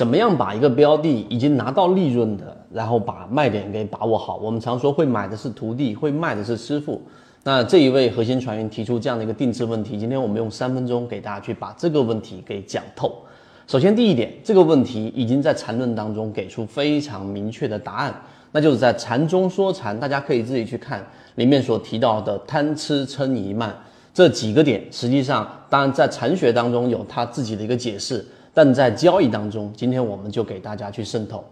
怎么样把一个标的已经拿到利润的，然后把卖点给把握好？我们常说会买的是徒弟，会卖的是师傅。那这一位核心船员提出这样的一个定制问题，今天我们用三分钟给大家去把这个问题给讲透。首先第一点，这个问题已经在缠论当中给出非常明确的答案，那就是在禅中说禅，大家可以自己去看里面所提到的贪吃嗔疑慢这几个点。实际上，当然在禅学当中有他自己的一个解释，但在交易当中，今天我们就给大家去渗透。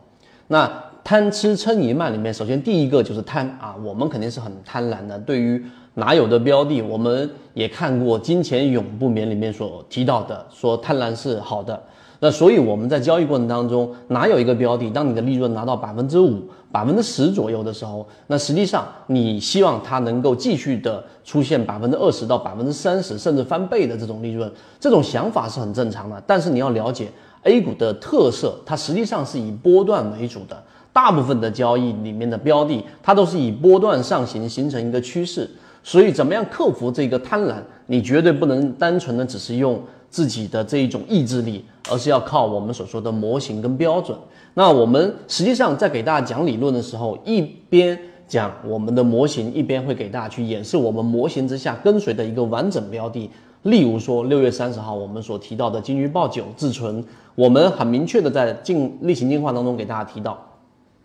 那贪吃撑一慢里面，首先第一个就是贪啊，我们肯定是很贪婪的。对于哪有的标的，我们也看过《金钱永不眠》里面所提到的，说贪婪是好的。那所以我们在交易过程当中，哪有一个标的，当你的利润拿到百分之五、百分之十左右的时候，那实际上你希望它能够继续的出现百分之二十到百分之三十，甚至翻倍的这种利润，这种想法是很正常的。但是你要了解。A 股的特色，它实际上是以波段为主的，大部分的交易里面的标的，它都是以波段上行形成一个趋势。所以，怎么样克服这个贪婪？你绝对不能单纯的只是用自己的这一种意志力，而是要靠我们所说的模型跟标准。那我们实际上在给大家讲理论的时候，一边讲我们的模型，一边会给大家去演示我们模型之下跟随的一个完整标的。例如说，六月三十号我们所提到的金鱼报九自存，我们很明确的在进例行进化当中给大家提到，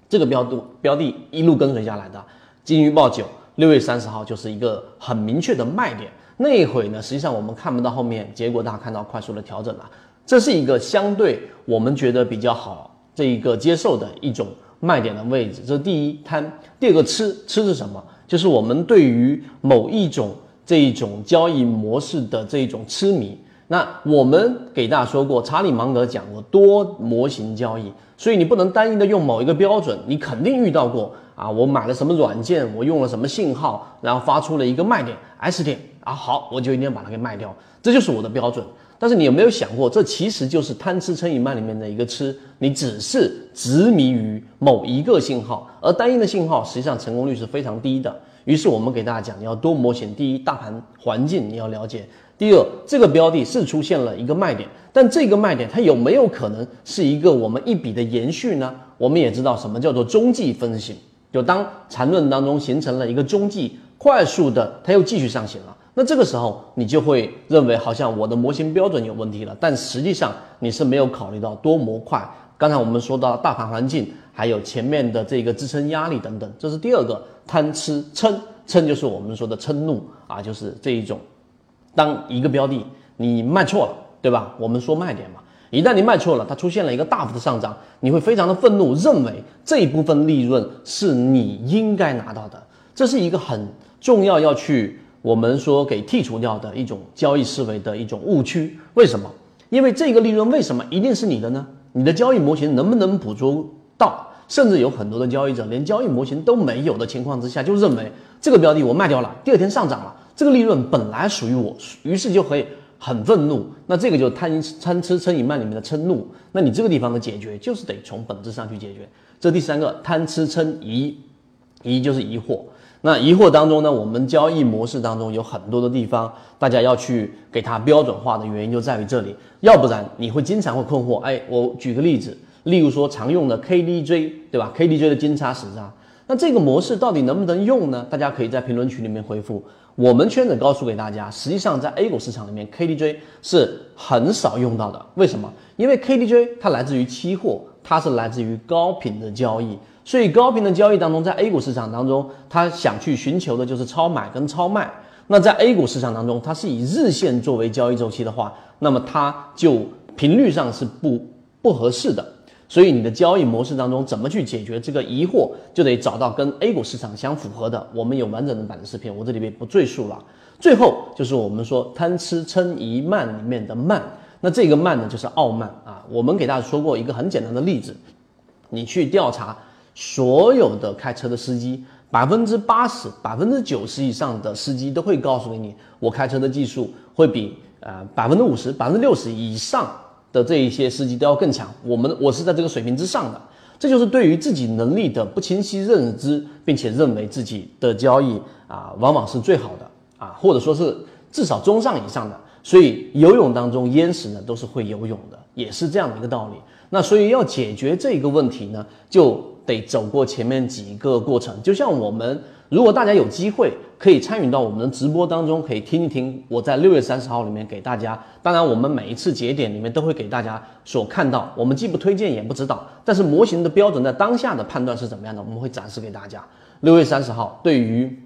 这个标的标的一路跟随下来的金鱼报九，六月三十号就是一个很明确的卖点。那一会呢，实际上我们看不到后面结果，大家看到快速的调整了，这是一个相对我们觉得比较好这一个接受的一种卖点的位置。这是第一贪，第二个吃吃是什么？就是我们对于某一种。这一种交易模式的这一种痴迷，那我们给大家说过，查理芒格讲过多模型交易，所以你不能单一的用某一个标准，你肯定遇到过啊，我买了什么软件，我用了什么信号，然后发出了一个卖点 S 点啊，好，我就一定要把它给卖掉，这就是我的标准。但是你有没有想过，这其实就是贪吃撑以慢里面的一个吃，你只是执迷于某一个信号，而单一的信号实际上成功率是非常低的。于是我们给大家讲，你要多模型。第一，大盘环境你要了解；第二，这个标的是出现了一个卖点，但这个卖点它有没有可能是一个我们一笔的延续呢？我们也知道什么叫做中继分型，就当缠论当中形成了一个中继，快速的它又继续上行了，那这个时候你就会认为好像我的模型标准有问题了，但实际上你是没有考虑到多模块。刚才我们说到大盘环境，还有前面的这个支撑压力等等，这是第二个贪吃嗔嗔就是我们说的嗔怒啊，就是这一种，当一个标的你卖错了，对吧？我们说卖点嘛，一旦你卖错了，它出现了一个大幅的上涨，你会非常的愤怒，认为这一部分利润是你应该拿到的，这是一个很重要要去我们说给剔除掉的一种交易思维的一种误区。为什么？因为这个利润为什么一定是你的呢？你的交易模型能不能捕捉到？甚至有很多的交易者连交易模型都没有的情况之下，就认为这个标的我卖掉了，第二天上涨了，这个利润本来属于我，于是就会很愤怒。那这个就贪贪吃嗔疑慢里面的嗔怒。那你这个地方的解决就是得从本质上去解决。这第三个贪吃嗔疑，疑就是疑惑。那疑惑当中呢，我们交易模式当中有很多的地方，大家要去给它标准化的原因就在于这里。要不然你会经常会困惑。哎，我举个例子，例如说常用的 KDJ，对吧？KDJ 的金叉死叉，那这个模式到底能不能用呢？大家可以在评论区里面回复。我们圈子告诉给大家，实际上在 A 股市场里面，KDJ 是很少用到的。为什么？因为 KDJ 它来自于期货，它是来自于高频的交易，所以高频的交易当中，在 A 股市场当中，它想去寻求的就是超买跟超卖。那在 A 股市场当中，它是以日线作为交易周期的话，那么它就频率上是不不合适的。所以你的交易模式当中怎么去解决这个疑惑，就得找到跟 A 股市场相符合的。我们有完整的版的视频，我这里边不赘述了。最后就是我们说贪吃嗔疑慢里面的慢，那这个慢呢就是傲慢啊。我们给大家说过一个很简单的例子，你去调查所有的开车的司机。百分之八十、百分之九十以上的司机都会告诉给你，我开车的技术会比呃百分之五十、百分之六十以上的这一些司机都要更强。我们我是在这个水平之上的，这就是对于自己能力的不清晰认知，并且认为自己的交易啊往往是最好的啊，或者说是至少中上以上的。所以游泳当中淹死呢都是会游泳的。也是这样的一个道理。那所以要解决这个问题呢，就得走过前面几个过程。就像我们，如果大家有机会可以参与到我们的直播当中，可以听一听我在六月三十号里面给大家。当然，我们每一次节点里面都会给大家所看到，我们既不推荐也不指导，但是模型的标准在当下的判断是怎么样的，我们会展示给大家。六月三十号，对于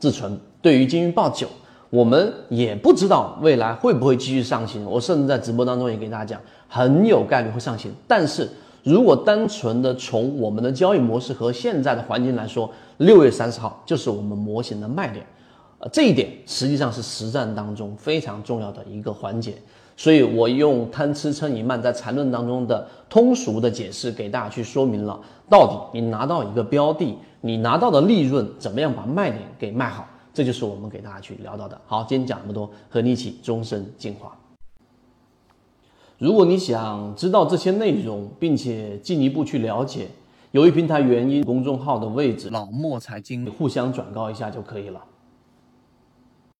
自存，对于金鱼报九。我们也不知道未来会不会继续上行，我甚至在直播当中也给大家讲，很有概率会上行。但是如果单纯的从我们的交易模式和现在的环境来说，六月三十号就是我们模型的卖点，呃，这一点实际上是实战当中非常重要的一个环节。所以我用贪吃撑一慢在缠论当中的通俗的解释给大家去说明了，到底你拿到一个标的，你拿到的利润怎么样把卖点给卖好。这就是我们给大家去聊到的。好，今天讲这么多，和你一起终身进化。如果你想知道这些内容，并且进一步去了解，由于平台原因，公众号的位置老莫财经互相转告一下就可以了。